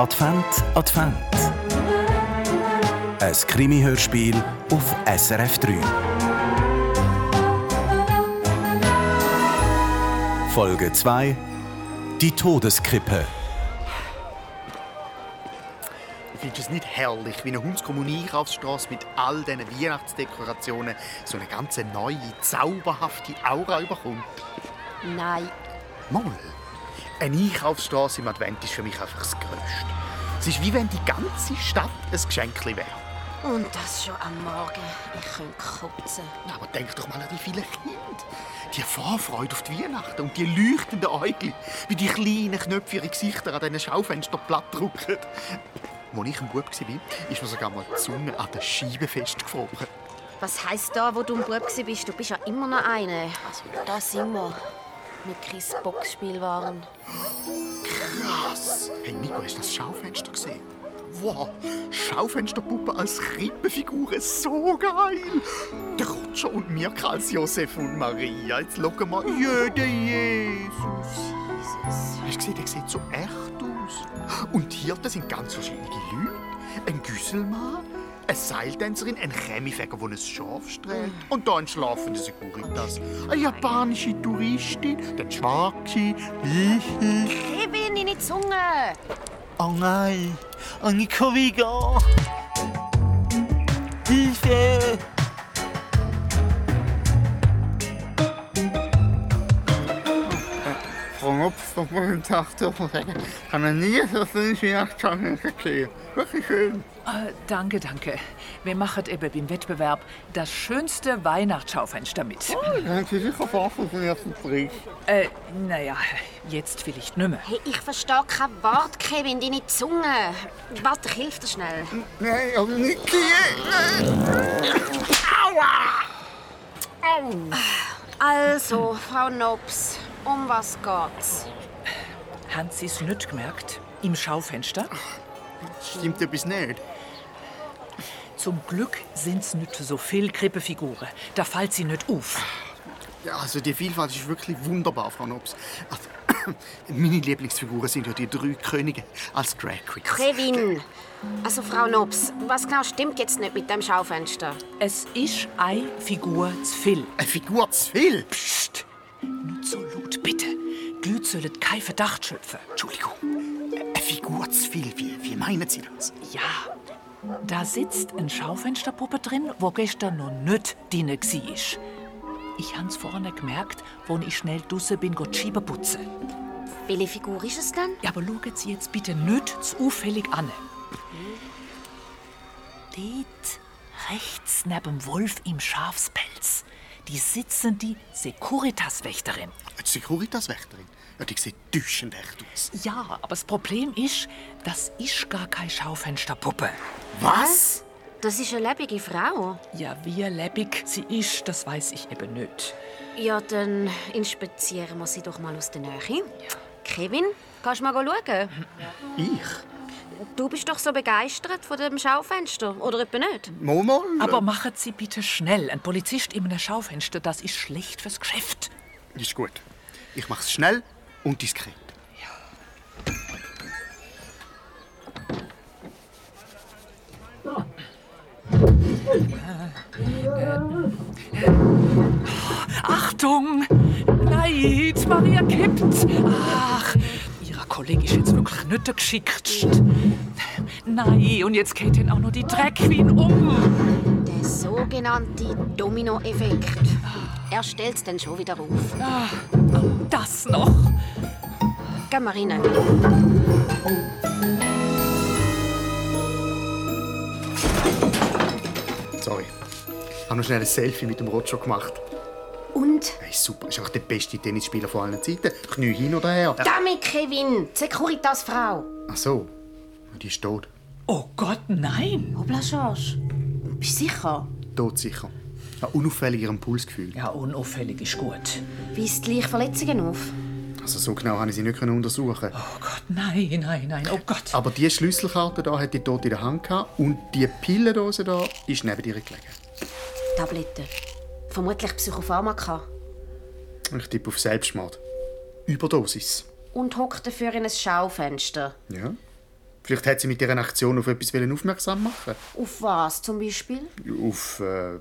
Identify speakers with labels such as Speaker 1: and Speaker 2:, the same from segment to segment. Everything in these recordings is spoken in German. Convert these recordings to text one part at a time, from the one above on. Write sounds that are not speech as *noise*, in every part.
Speaker 1: Advent, Advent. Ein Krimi-Hörspiel auf SRF 3. Folge 2: Die Todeskrippe.
Speaker 2: Findest du es nicht herrlich, wie eine Hundskommunikstraße mit all diesen Weihnachtsdekorationen so eine ganz neue, zauberhafte Aura überkommt?
Speaker 3: Nein.
Speaker 2: Mal. Eine Einkaufsstraße im Advent ist für mich einfach das Größte. Es ist wie wenn die ganze Stadt ein Geschenk wäre.
Speaker 3: Und das schon am Morgen. Ich könnte kotzen.
Speaker 2: Ja, Aber denk doch mal an die vielen Kinder. Die Vorfreude auf die Weihnachten und die leuchtenden Äugel, wie die kleinen Knöpfe ihre Gesichter an diesen Schaufenstern platt drücken. Als ich ein Bub war, ist mir sogar mal die Zunge an den Scheiben festgefroren.
Speaker 3: Was heisst da, wo du ein Bub bist? Du bist ja immer noch eine. Also, da sind wir. Mit Chris Boxspielwaren.
Speaker 2: Krass! Hey Nico, hast du das Schaufenster gesehen? Wow, Schaufensterpuppe als Krippenfigur, so geil! Der Roger und Mirka als Josef und Maria. Jetzt schauen wir jeder Jesus.
Speaker 3: Jesus.
Speaker 2: Hast du gesehen, der sieht so echt aus. Und hier das sind ganz verschiedene Leute. Ein Güsselmann, eine Seiltänzerin, ein Chemiefäger, der ein Schaf strählt. Und da ein schlafender Securitas. Eine japanische Touristin, der Schwarze, ich.
Speaker 3: Kevin, in die Zunge!
Speaker 4: Oh nein, Annika Wiga! Hilfe!
Speaker 2: Einen Tag sagen. Kann er nie so fünf Weihnachtstage gesehen. Wirklich schön.
Speaker 5: Äh, danke, danke. Wir machen eben beim Wettbewerb das schönste Weihnachtsschaufenster mit.
Speaker 2: Dann haben Sie sicher auf den ersten Preis.
Speaker 5: Äh, naja, jetzt vielleicht nicht mehr.
Speaker 3: Hey, ich verstehe kein Wort, Kevin, deine Zunge. Warte, ich hilf dir schnell.
Speaker 2: Nein, aber nicht hier.
Speaker 3: Also, Frau Nobs, um was geht's?
Speaker 5: Haben Sie es nicht gemerkt? Im Schaufenster?
Speaker 2: Stimmt etwas nicht?
Speaker 5: Zum Glück sind es nicht so viele Krippefiguren. Da fällt sie nicht auf.
Speaker 2: Ja, also die Vielfalt ist wirklich wunderbar, Frau Nobs. Also, *clears throat* meine Lieblingsfiguren sind ja die drei Könige als Drag Queens.
Speaker 3: Kevin! Also, Frau Nobs, was genau stimmt jetzt nicht mit dem Schaufenster?
Speaker 5: Es ist eine Figur zu viel.
Speaker 2: Eine Figur zu viel.
Speaker 5: Psst! Laut, bitte. Sollen keinen Verdacht schöpfen.
Speaker 2: Entschuldigung. Eine Figur zu viel. Wie, wie meinen Sie das?
Speaker 5: Ja, da sitzt eine Schaufensterpuppe drin, wo gestern noch nicht drin war. Ich hab's vorne gemerkt, wo ich schnell draussen bin, go die Scheibe putzen.
Speaker 3: Welche Figur ist es denn?
Speaker 5: Ja, aber schauen Sie jetzt bitte nicht zu auffällig an. Dort, rechts neben dem Wolf im Schafspelz, die sitzende Securitas-Wächterin.
Speaker 2: Die Securitas-Wächterin? Ja, die sieht täuschend echt aus.
Speaker 5: Ja, aber das Problem ist, das ist gar keine Schaufensterpuppe.
Speaker 2: Was?
Speaker 3: Das ist eine lebendige Frau.
Speaker 5: Ja, wie lebendig sie ist, das weiß ich eben nicht.
Speaker 3: Ja, dann inspizieren wir sie doch mal aus der Nähe. Kevin, kannst du mal schauen?
Speaker 2: Ich?
Speaker 3: Du bist doch so begeistert von dem Schaufenster, oder etwa nicht?
Speaker 2: Mal.
Speaker 5: Aber machen Sie bitte schnell. Ein Polizist in einem Schaufenster, das ist schlecht fürs Geschäft.
Speaker 2: Ist gut. Ich mach's schnell und diskret.
Speaker 5: Achtung! Nein, Maria kippt. Ach, ihrer Kollegin ist jetzt wirklich nicht der geschicktste. Nein, und jetzt geht ihn auch noch die Drag Queen um.
Speaker 3: Der sogenannte Domino-Effekt. Er stellt's dann schon wieder auf.
Speaker 5: Das noch.
Speaker 3: Geh mal rein.
Speaker 2: Sorry. Ich habe noch schnell ein Selfie mit dem Roger gemacht.
Speaker 3: Und?
Speaker 2: Hey, super. Ist einfach der beste Tennisspieler von allen Zeiten. Knie hin oder her.
Speaker 3: Damit, Kevin! Securitas-Frau!
Speaker 2: Ach so. Die ist tot.
Speaker 5: Oh Gott, nein.
Speaker 3: Hobla, Schorsch. Bist du sicher?
Speaker 2: Tot sicher. Ein unauffällig ihrem Pulsgefühl.
Speaker 5: Ja, unauffällig ist gut.
Speaker 3: Weist gleich Verletzungen auf?
Speaker 2: Also so genau habe ich sie nicht können untersuchen.
Speaker 5: Oh Gott, nein, nein, nein, oh Gott.
Speaker 2: Aber die Schlüsselkarte da hat die Tote in der Hand gehabt und die Pillendose da ist neben ihr gelegen.
Speaker 3: Tabletten. Vermutlich Psychopharmaka.
Speaker 2: Ich tippe auf Selbstmord. Überdosis.
Speaker 3: Und hockt dafür in ein Schaufenster.
Speaker 2: Ja. Vielleicht hat sie mit ihrer Aktion auf etwas wollen aufmerksam machen
Speaker 6: Auf was zum Beispiel?
Speaker 2: Auf äh,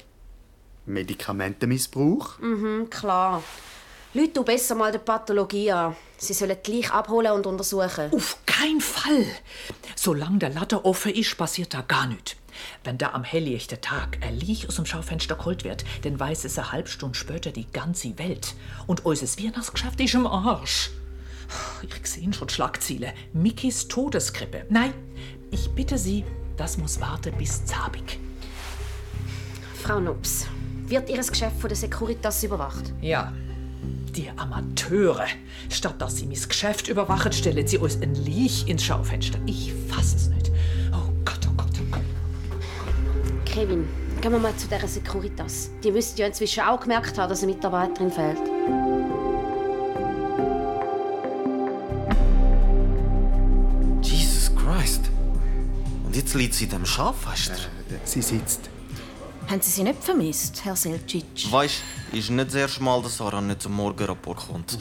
Speaker 2: Medikamentenmissbrauch.
Speaker 6: Mhm, klar. Leute, du besser mal die Pathologie an. Sie sollen gleich abholen und untersuchen.
Speaker 5: Auf keinen Fall. Solange der Latte offen ist, passiert da gar nichts. Wenn da am helllichten Tag ein Licht aus dem Schaufenster geholt wird, dann weiß es eine halbe Stunde später die ganze Welt. Und unser Weihnachtsgeschäft ist im Arsch. Ich sehe schon Schlagziele. Mickys Todeskrippe. Nein, ich bitte Sie, das muss warten bis Zabig.
Speaker 6: Frau Nups, wird Ihr Geschäft von der Securitas überwacht?
Speaker 5: Ja, die Amateure. Statt dass sie mein Geschäft überwachen, stellen sie uns ein Licht ins Schaufenster. Ich fass es nicht. Oh Gott, oh Gott, oh Gott.
Speaker 6: Kevin, gehen wir mal zu dieser Securitas. Die müssten ja inzwischen auch gemerkt haben, dass eine Mitarbeiterin fehlt.
Speaker 4: Jetzt liegt sie in dem Schaufenster.
Speaker 2: Sie sitzt.
Speaker 3: Haben Sie sie nicht vermisst, Herr Selcic?
Speaker 4: Weißt du, ist nicht das erste Mal, dass Sarah nicht zum Morgenrapport kommt.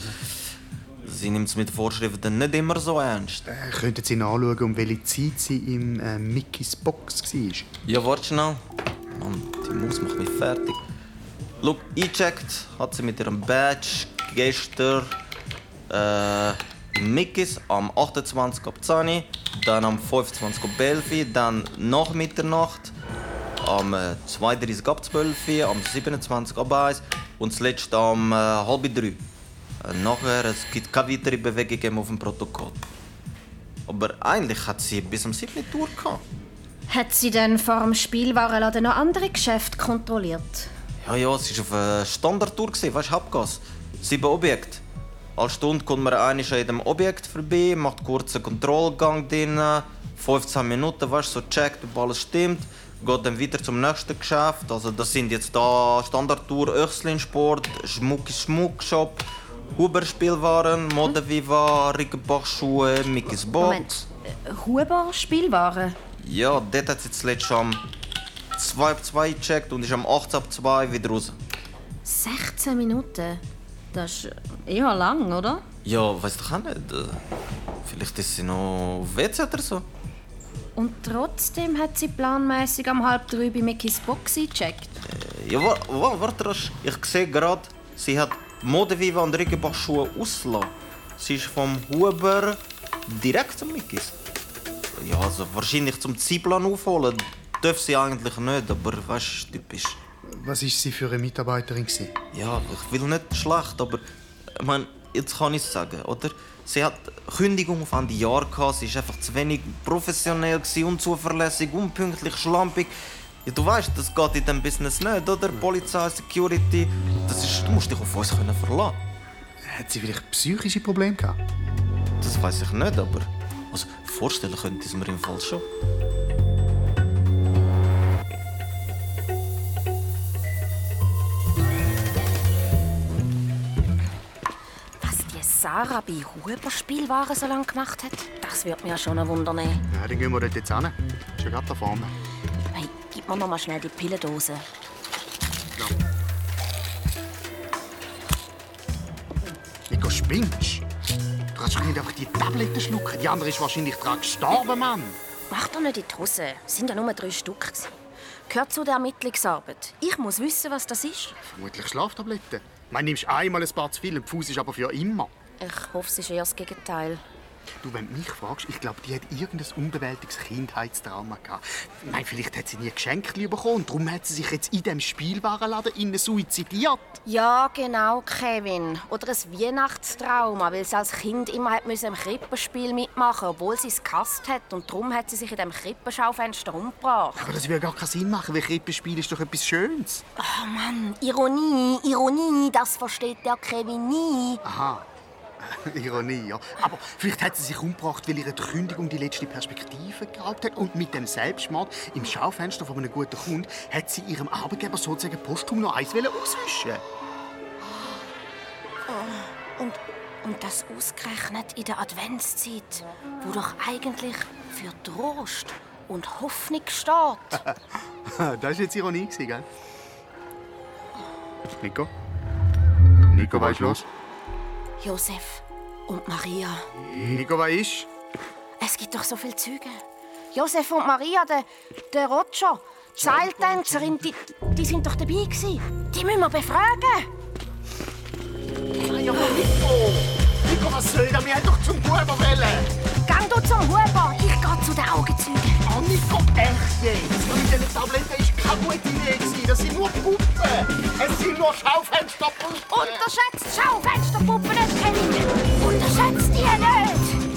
Speaker 4: Sie nimmt es mit Vorschriften nicht immer so ernst.
Speaker 2: Äh, könnten Sie nachschauen, um welche Zeit sie im äh, Mickys Box war?
Speaker 4: Ja, warte schnell. Mann, die Maus macht mich fertig. Schau, eingecheckt hat sie mit ihrem Badge gestern äh, im Mickys am 28. ab 10 Uhr, dann am 25. ab 11 Uhr, dann nach Mitternacht, am äh, 32. ab 12 Uhr, am 27. ab 1 und zuletzt am äh, halb 3. Äh, nachher es gibt keine weitere Bewegungen auf dem Protokoll. Aber eigentlich hat sie bis am 7 Uhr gehabt.
Speaker 3: Hat sie denn vor dem Spielwarenladen noch andere Geschäfte kontrolliert?
Speaker 4: Ja, ja, es war auf einer Standardtour, weißt du, Hauptgas. Sieben Objekte. Alle Stunde kommt man einmal an jedem Objekt vorbei, macht kurz einen Kontrollgang drin, 15 Minuten, weißt so checkt, ob alles stimmt, geht dann weiter zum nächsten Geschäft. Also, das sind jetzt da Standardtour Öchslin Sport, Schmuck Schmuckshop, Huber Spielwaren, Mode Viva, Rickenbach Schuhe, Mickey's Box.
Speaker 3: Moment. Äh, Huber Spielwaren?
Speaker 4: Ja, dort hat sie zuletzt am 2 ab 2 gecheckt und ist am 18 ab 2 wieder raus.
Speaker 3: 16 Minuten? Das ist eher lang, oder?
Speaker 4: Ja, weiß doch auch nicht. Äh, Vielleicht ist sie noch WC oder so.
Speaker 3: Und trotzdem hat sie planmäßig um halb drei bei Mickys Box eingecheckt.
Speaker 4: Ja, wa- wa- warte rasch. Ich sehe gerade, sie hat Modeviva und Rickenbach Schuhe ausgelassen. Sie ist vom Huber direkt zum Mickis. Ja, also wahrscheinlich zum Zeitplan aufholen. Darf sie eigentlich nicht, aber weißt du, typisch.
Speaker 2: Was war sie für eine Mitarbeiterin? gewesen?
Speaker 4: Ja, ich will nicht schlecht, aber ich meine, jetzt kann ich es sagen, oder? Sie hat Kündigung auf Ende Jahr gehabt, sie war einfach zu wenig professionell, gewesen, unzuverlässig, unpünktlich, schlampig. Ja, du weißt, das geht in diesem Business nicht, oder? Polizei, Security, das ist, du musst dich auf uns können verlassen.
Speaker 2: Hat sie vielleicht psychische Probleme gehabt?
Speaker 4: Das weiß ich nicht, aber also, vorstellen könnte ich es mir im Fall schon.
Speaker 3: Sarah bei Huber Spielwaren so lange gemacht hat, das wird mir schon ein Wunder nehmen.
Speaker 2: Ja, dann gehen wir dort jetzt hin. Ist ja gerade da vorne.
Speaker 3: Hey, gib mir noch mal schnell die Pillendose.
Speaker 2: Nico, spinnst du? kannst doch nicht einfach die Tabletten schlucken. Die andere ist wahrscheinlich daran gestorben, Mann.
Speaker 3: Mach doch nicht in die Hose. Es sind ja nur drei Stück. gewesen. Gehört zu der Ermittlungsarbeit. Ich muss wissen, was das ist.
Speaker 2: Vermutlich Schlaftabletten. Man nimmst einmal ein paar zu viel und der Fuß ist aber für immer.
Speaker 3: Ich hoffe, es ist eher das Gegenteil.
Speaker 2: Du, wenn du mich fragst, ich glaube, die hat irgendein unbewältigtes Kindheitstrauma gehabt. Meine, vielleicht hat sie nie Geschenke bekommen und darum hat sie sich jetzt in diesem Spielwarenladen innen suizidiert.
Speaker 3: Ja, genau, Kevin. Oder ein Weihnachtstrauma, weil sie als Kind immer hat im Krippenspiel mitmachen obwohl sie es gehasst hat. Und darum hat sie sich in dem Krippenschaufenster umgebracht.
Speaker 2: Aber das würde gar keinen Sinn machen, weil Krippenspiel ist doch etwas Schönes.
Speaker 3: Oh Mann, Ironie, Ironie, das versteht der Kevin nie.
Speaker 2: Aha. *laughs* Ironie, ja. Aber vielleicht hat sie sich umgebracht, weil ihre Kündigung die letzte Perspektive geraubt hat. Und mit dem Selbstmord im Schaufenster von einem guten Kunden hat sie ihrem Arbeitgeber sozusagen posthum noch eins auswischen
Speaker 3: Und, und das ausgerechnet in der Adventszeit, wo doch eigentlich für Trost und Hoffnung steht. *laughs*
Speaker 2: Das war jetzt Ironie, gell? Nico? Nico, was ist los?
Speaker 3: Josef und Maria.
Speaker 2: Nico, was ist?
Speaker 3: Es gibt doch so viele Züge. Josef und Maria, der, der Roger, die Seiltänzerin, die, die sind doch dabei gewesen. Die müssen wir befragen.
Speaker 2: Ja, aber Nico! Nico, was soll das? Wir haben doch zum Huber wollen!
Speaker 3: Gang du zum Huber, ich gehe zu den Augenzeugen.
Speaker 2: Oh, Nico, echt jetzt? Und mit diesen Tabletten war keine gute Idee. gewesen. Das sind nur Puppen! Es sind nur Schaufensterpuppen!
Speaker 3: Unterschätzt Schaufensterpuppen nicht, Kevin! Unterschätzt die nicht!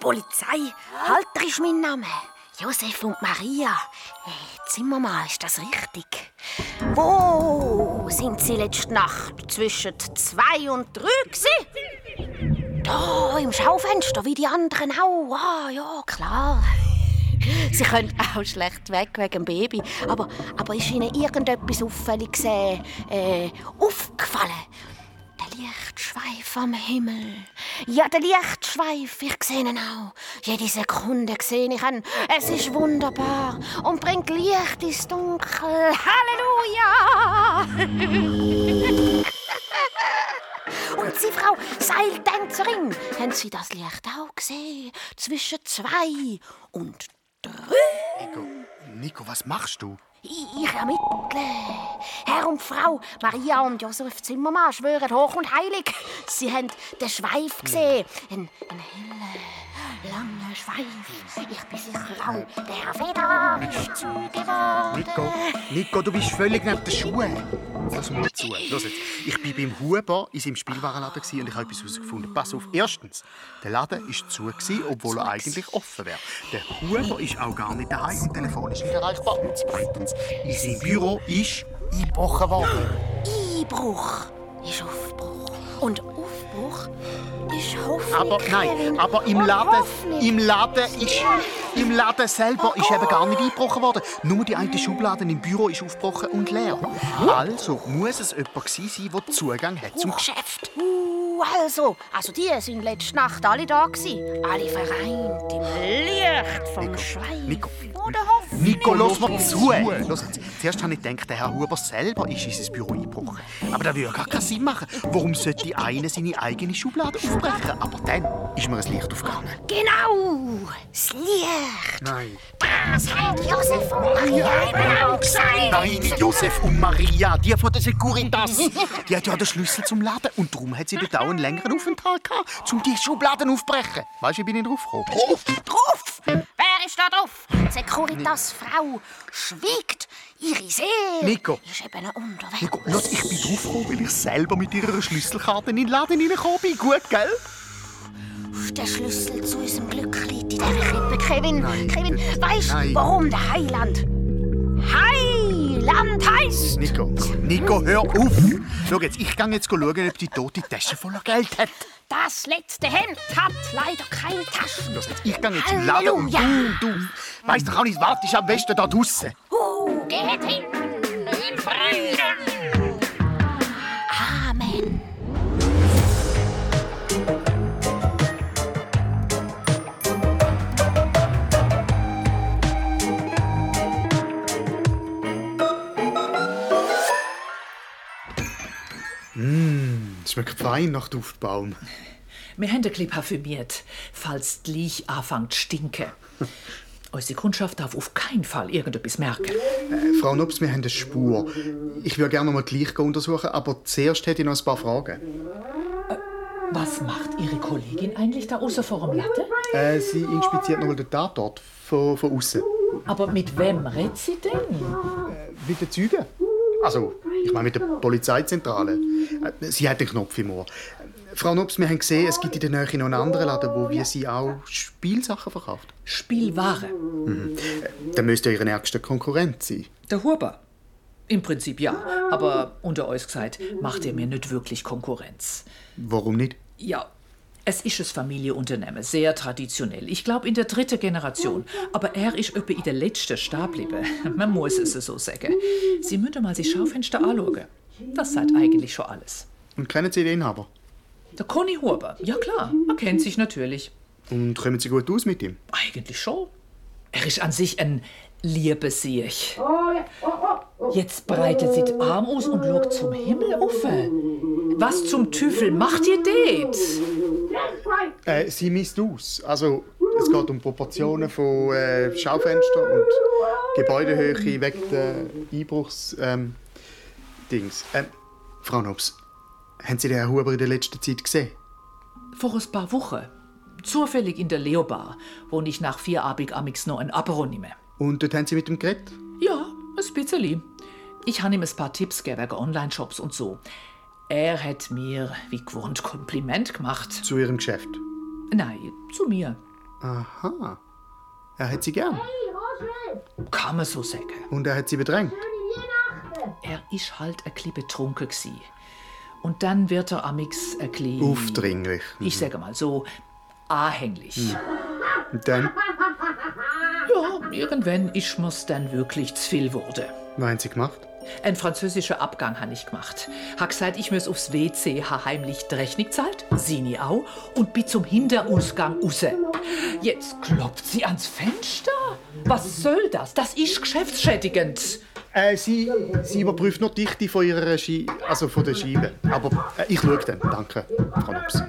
Speaker 3: Polizei, Halter ist mein Name. Josef und Maria. Zimmermann, ist das richtig? Wo sind Sie letzte Nacht zwischen zwei und drei gewesen? Da, im Schaufenster, wie die anderen auch. Ah, ja, klar. Sie können auch schlecht weg wegen dem Baby. Aber, aber ist Ihnen irgendetwas auffällig äh, äh, aufgefallen? Der Lichtschweif am Himmel. Ja, der Lichtschweif, ich sehe ihn auch. Jede Sekunde sehe ich ihn. Es ist wunderbar und bringt Licht ins Dunkel. Halleluja! *laughs* Und Sie, Frau Seiltänzerin, haben Sie das Licht auch gesehen? Zwischen zwei und drei?
Speaker 2: Nico, Nico, was machst du?
Speaker 3: Ich ermittle. Herr und Frau Maria und Josef Zimmermann schwören hoch und heilig. Sie haben den Schweif gesehen. Ein, ein heller, langer Schweif. Ich bin sicher auch, der Feder ist zugeworden.
Speaker 2: Nico, Nico, du bist völlig neben den Schuhen. Lass mal zu. Los jetzt. Ich war beim Huber in seinem Spielwarenladen und ich habe etwas herausgefunden. Pass auf. Erstens, der Laden war zu, gewesen, obwohl er eigentlich offen wäre. Der Huber ist auch gar nicht daheim und telefonisch nicht erreichbar. Und zweitens, in seinem Büro ist eingebrochen worden.
Speaker 3: Einbruch ist Aufbruch. Und Aufbruch Hoffnung.
Speaker 2: Aber nein, aber im Laden, im Laden ist, im Laden selber ist eben gar nicht eingebrochen worden. Nur die eine Schublade im Büro ist aufgebrochen und leer. Also muss es jemand sein, der Zugang hat zum Geschäft.
Speaker 3: Uh, also, also die sind letzte Nacht alle da gewesen. Alle vereint im Licht vom.
Speaker 2: Nico,
Speaker 3: Hoffnung.
Speaker 2: Nico, lass mal zu. Los. Zuerst habe ich gedacht, der Herr Huber selber ist in sein Büro eingebrochen. Aber das würde gar keinen Sinn machen. Warum sollte die eine seine eigene Schublade aufbrechen? Aber dann ist mir ein Licht aufgegangen.
Speaker 3: Genau, das Licht.
Speaker 2: Nein.
Speaker 3: Das hat Josef und Maria eben auch gesagt.
Speaker 2: Nein, nicht Josef und Maria, die von der Securitas. Die hat ja den Schlüssel zum Laden und darum hat sie dort auch einen längeren Aufenthalt gehabt, um die Schubladen aufzubrechen. Weißt du, wie bin ich drauf gekommen?
Speaker 3: Drauf, drauf. Wer ist da drauf? Securitas Frau schwiegt. Ihre Seele
Speaker 2: Nico.
Speaker 3: ist eben unterwegs.
Speaker 2: Nico, los, ich bin drauf gekommen, weil ich selber mit ihrer Schlüsselkarte in den Laden reingekommen bin. Gut, gell?
Speaker 3: Der Schlüssel zu unserem Glück liegt in dieser Krippe. Kevin,
Speaker 2: Nein.
Speaker 3: Kevin, weißt du, warum der Heiland Heiland heißt?
Speaker 2: Nico, Nico, hör auf! Schau jetzt, ich gehe jetzt schauen, ob die tote Tasche voller Geld hat.
Speaker 3: Das letzte Hemd hat leider keine Taschen.
Speaker 2: Los jetzt, ich gehe jetzt im Laden und du, du, weißt doch auch nicht, wartest am besten da draussen.
Speaker 3: Uh, geht hin in Frieden.
Speaker 2: Schmeckt fein nach Duftbaum.
Speaker 5: Wir haben ein bisschen parfümiert, falls die Leich anfängt zu stinken. *laughs* Unsere Kundschaft darf auf keinen Fall irgendetwas merken.
Speaker 2: Äh, Frau Nobs, wir haben eine Spur. Ich würde gerne mal gleich untersuchen, aber zuerst hätte ich noch ein paar Fragen.
Speaker 5: Was macht Ihre Kollegin eigentlich da außen vor dem Latte?
Speaker 2: Äh, sie inspiziert noch mal den Tatort von, von außen.
Speaker 5: Aber mit wem redet sie denn?
Speaker 2: Mit den Zeugen? Also, ich meine mit der Polizeizentrale. Äh, Sie hat den Knopf im Ohr. Frau Nobs, wir haben gesehen, es gibt in der Nähe noch einen anderen Laden, wo wir sie auch Spielsachen verkauft.
Speaker 5: Spielware.
Speaker 2: Dann müsste ja Ihre ärgste Konkurrent sein.
Speaker 5: Der Huber. Im Prinzip ja, aber unter euch gesagt, macht er mir nicht wirklich Konkurrenz.
Speaker 2: Warum nicht?
Speaker 5: Ja, es ist ein Familienunternehmen, sehr traditionell. Ich glaube in der dritten Generation. Aber er ist etwa in der letzten stehen geblieben. *laughs* Man muss es so sagen. Sie müssen mal die Schaufenster anschauen. Das sagt eigentlich schon alles.
Speaker 2: Und kennen Sie den Inhaber?
Speaker 5: Der Conny Huber, ja klar, man kennt sich natürlich.
Speaker 2: Und kommen Sie gut aus mit ihm?
Speaker 5: Eigentlich schon. Er ist an sich ein Liebesiech. Jetzt breitet sie die Arm aus und schaut zum Himmel auf. Was zum Teufel macht ihr det?
Speaker 2: Äh, sie misst aus. Also, es geht um Proportionen von äh, Schaufenster und Gebäudehöhe wegen der Einbruchs... Ähm, Dings. Ähm, Frau Nobs, haben Sie den Herrn Huber in der letzten Zeit gesehen?
Speaker 5: Vor ein paar Wochen. Zufällig in der Leobar, wo ich nach vier Abend amix noch ein Apero nehme.
Speaker 2: Und dort haben Sie mit ihm geredet?
Speaker 5: Ja, ein bisschen. Ich habe ihm ein paar Tipps gegeben wegen Online-Shops und so. Er hat mir, wie gewohnt, Kompliment gemacht.
Speaker 2: Zu Ihrem Geschäft?
Speaker 5: Nein, zu mir.
Speaker 2: Aha. Er hat Sie gern.
Speaker 5: Kann man so sagen.
Speaker 2: Und er hat Sie bedrängt.
Speaker 5: Er ist halt ein bisschen betrunken gsi. Und dann wird er amix ein bisschen...
Speaker 2: Aufdringlich.
Speaker 5: Ich sage mal so, anhänglich.
Speaker 2: Und dann?
Speaker 5: Ja, irgendwann ist mir's dann wirklich zu viel wurde.
Speaker 2: Was haben Sie gemacht?
Speaker 5: Ein französischer Abgang habe ich gemacht. Hab gesagt, ich muss aufs WC ha heimlich die Rechnung zahlt, sie nie auch, und bin zum Hinterausgang raus. Jetzt klopft sie ans Fenster. Was soll das? Das ist geschäftsschädigend.
Speaker 2: Äh, sie, sie überprüft noch die Dichte von ihrer Scheibe, also von der Scheibe. Aber äh, ich schaue dann. Danke, Frau Nobs.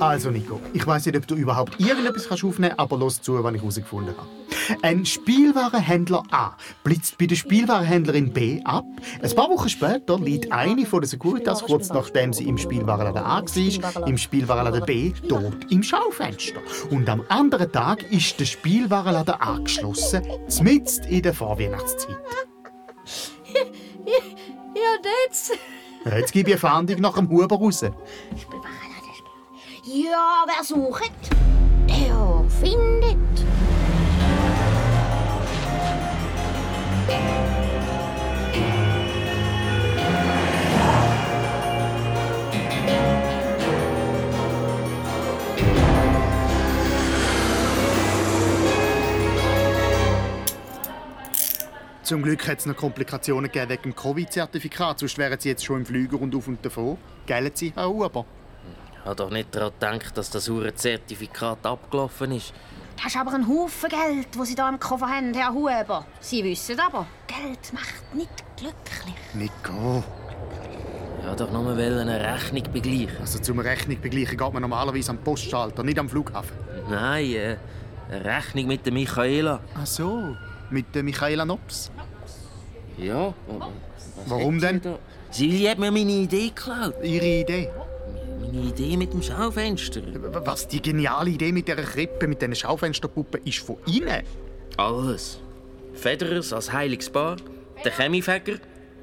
Speaker 2: Also Nico, ich weiß nicht, ob du überhaupt irgendetwas kannst aufnehmen kannst, aber los zu, was ich herausgefunden habe. Ein Spielwarenhändler A blitzt bei der Spielwarenhändlerin B ab. Ein paar Wochen später liegt eine von der Securitas, kurz nachdem sie im Spielwarenladen A war, im Spielwarenladen B tot im Schaufenster. Und am anderen Tag ist der Spielwarenladen A geschlossen, mitten in der Vorweihnachtszeit.
Speaker 3: Ja, jetzt.
Speaker 2: Jetzt gebe ich eine Fahndung nach dem Huber raus.
Speaker 3: Ja, wer sucht, der findet.
Speaker 2: Zum Glück hat es noch Komplikationen gegeben wegen dem Covid-Zertifikat, sonst wären sie jetzt schon im Flüger und auf und davon. Gellen Sie, Herr Huber?
Speaker 7: Ich habe doch nicht daran gedacht, dass das hure Zertifikat abgelaufen ist.
Speaker 3: Das ist aber ein Haufen Geld, das Sie hier im Koffer haben, Herr Huber.
Speaker 6: Sie wissen aber.
Speaker 3: Geld macht nicht glücklich.
Speaker 2: Nico.
Speaker 7: Ich wollte doch nur eine Rechnung begleichen.
Speaker 2: Also zum Rechnung begleichen geht man normalerweise am Postschalter, nicht am Flughafen.
Speaker 7: Nein, äh, eine Rechnung mit der Michaela.
Speaker 2: Ach so, mit der Michaela Nobs.
Speaker 7: Ja.
Speaker 2: Warum denn?
Speaker 7: Silje hat mir meine Idee geklaut.
Speaker 2: Ihre Idee?
Speaker 7: Meine Idee mit dem Schaufenster.
Speaker 2: Was die geniale Idee mit dieser Krippe, mit diesen Schaufensterpuppen, ist von Ihnen?
Speaker 7: Alles. Federers als heiliges Paar, der Chemiefäger,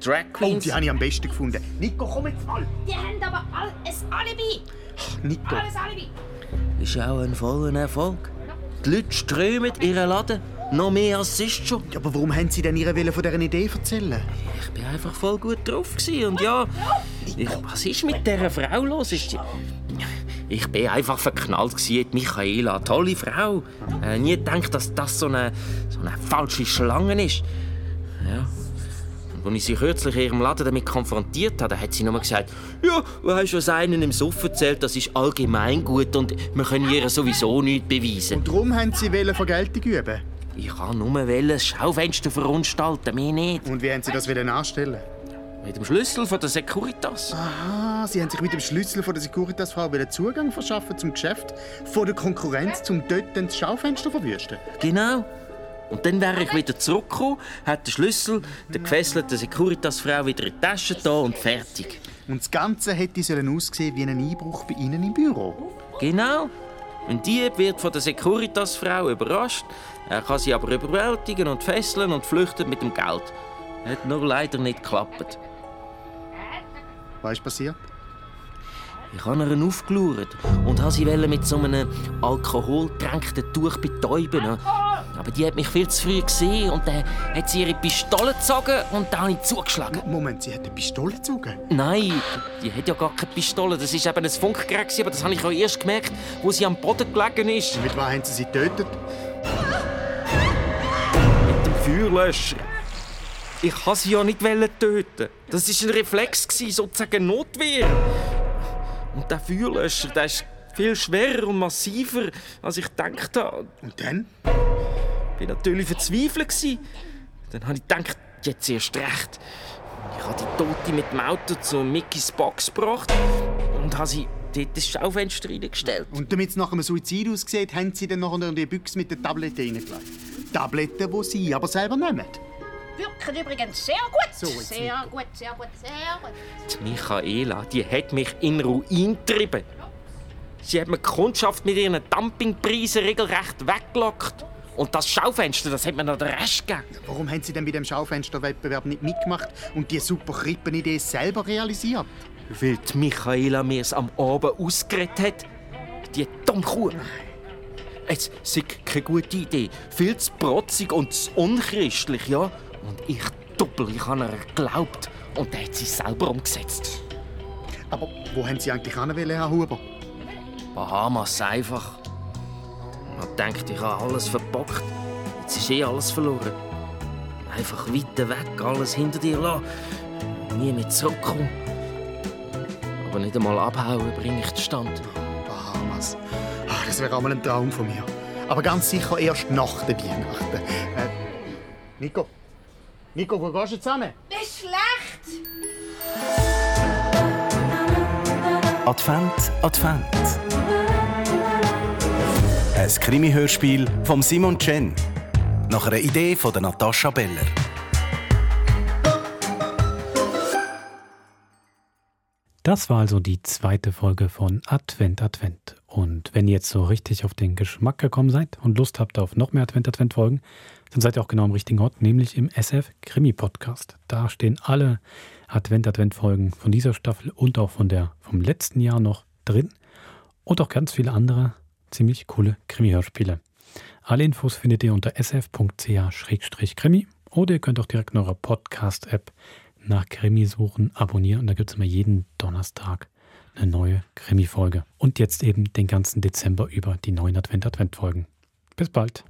Speaker 7: Drag
Speaker 2: Und
Speaker 7: Queens.
Speaker 2: die habe ich am besten gefunden. Nico, komm jetzt mal!
Speaker 3: Die haben aber all ein Alibi.
Speaker 2: Nico.
Speaker 3: Alibi.
Speaker 7: ist auch ein voller Erfolg. Die Leute strömen ihren Laden. Noch mehr als sonst schon.
Speaker 2: Ja, aber warum haben Sie denn Ihre Wille von dieser Idee erzählen?
Speaker 7: Ich bin einfach voll gut drauf und ja, ich, was ist mit dieser Frau los? Ist ich bin einfach verknallt in Michaela, tolle Frau. Äh, nie gedacht, dass das so eine, so eine falsche Schlange ist. Ja. Und als ich sie kürzlich in ihrem Laden damit konfrontiert habe, hat sie nur gesagt, ja, du hast was einen im Suff erzählt, das ist allgemein gut und wir können ihr sowieso nichts beweisen.
Speaker 2: Darum haben Sie Vergeltung üben.
Speaker 7: Ich kann nur ein Schaufenster verunstalten, mehr nicht.
Speaker 2: Und wie haben Sie das wieder anstellen?
Speaker 7: Mit dem Schlüssel von der Securitas.
Speaker 2: Ah, Sie haben sich mit dem Schlüssel von der Securitas-Frau wieder Zugang verschaffen zum Geschäft von der Konkurrenz, um dort das Schaufenster zu verwüsten.
Speaker 7: Genau. Und dann wäre ich wieder zurückgekommen, hätte den Schlüssel der gefesselten Securitas-Frau wieder in die Tasche da und fertig.
Speaker 2: Und das Ganze hätte sollen aussehen wie ein Einbruch bei Ihnen im Büro.
Speaker 7: Genau. Ein Dieb wird von der Securitas-Frau überrascht. Er kann sie aber überwältigen und fesseln und flüchtet mit dem Geld. Hat nur leider nicht geklappt.
Speaker 2: Was ist passiert?
Speaker 7: Ich habe ihr aufgeschaut und wollte sie mit so einem alkoholgetränkten Tuch betäuben. Aber die hat mich viel zu früh gesehen und dann hat sie ihre Pistole gezogen und dann habe ich zugeschlagen.
Speaker 2: Moment, sie hat eine Pistole gezogen?
Speaker 7: Nein, die hat ja gar keine Pistole. Das ist eben ein Funkgerät, aber das habe ich auch erst gemerkt, wo sie am Boden gelegen ist.
Speaker 2: Mit was haben Sie sie getötet?
Speaker 7: Feuerlöscher. Ich wollte sie ja nicht töten. Das war ein Reflex, sozusagen Notwehr. Und der Feuerlöscher, der ist viel schwerer und massiver, als ich gedacht habe.
Speaker 2: Und dann?
Speaker 7: Ich war natürlich verzweifelt. Dann habe ich gedacht, jetzt erst recht. Ich habe die Tote mit dem Auto zu Mickys Box gebracht und habe sie dort ins Schaufenster reingestellt.
Speaker 2: Und damit es nach einem Suizid aussieht, haben sie dann nachher in die Büchse mit den Tabletten reingelegt. Tabletten, die sie aber selber nehmen.
Speaker 3: Wirken übrigens sehr gut.
Speaker 2: So, jetzt
Speaker 3: sehr gut, sehr gut, sehr gut.
Speaker 7: Die Michaela, die hat mich in Ruin getrieben. Sie hat mir die Kundschaft mit ihren Dumpingpreisen regelrecht weggelockt. Und das Schaufenster, das hat mir noch den Rest gegeben.
Speaker 2: Warum haben sie denn bei dem Schaufensterwettbewerb nicht mitgemacht und die super Krippenidee selber realisiert?
Speaker 7: Weil die Michaela mir es am Abend ausgeredet hat. Die dumme Kuh. Es ist keine gute Idee. Viel zu protzig und zu unchristlich, ja? Und ich doppel, ich habe ihr geglaubt. Und dann hat es selber umgesetzt.
Speaker 2: Aber wo haben sie eigentlich hin, Herr Huber?
Speaker 7: Bahamas einfach. Man denkt, ich habe alles verbockt. Jetzt ist eh alles verloren. Einfach weiter weg, alles hinter dir lassen. Nie mehr zurückkommen. Aber nicht einmal abhauen bringe ich zustande.
Speaker 2: Bahamas. Ah, das wäre einmal ein Traum von mir. Aber ganz sicher erst nach der Weihnachten. Äh, Nico? Nico, wo gehst du jetzt hin?
Speaker 6: Ist schlecht.
Speaker 1: Advent, Advent. Ein Krimi-Hörspiel von Simon Chen. Nach einer Idee von Natascha Beller.
Speaker 8: Das war also die zweite Folge von Advent Advent. Und wenn ihr jetzt so richtig auf den Geschmack gekommen seid und Lust habt auf noch mehr Advent Advent Folgen, dann seid ihr auch genau am richtigen Ort, nämlich im SF Krimi Podcast. Da stehen alle Advent Advent Folgen von dieser Staffel und auch von der vom letzten Jahr noch drin und auch ganz viele andere ziemlich coole Krimi-Hörspiele. Alle Infos findet ihr unter sf.ch-krimi oder ihr könnt auch direkt in eurer Podcast-App nach Krimi suchen, abonnieren und da gibt es immer jeden Donnerstag eine neue Krimi-Folge. Und jetzt eben den ganzen Dezember über die neuen Advent-Advent-Folgen. Bis bald.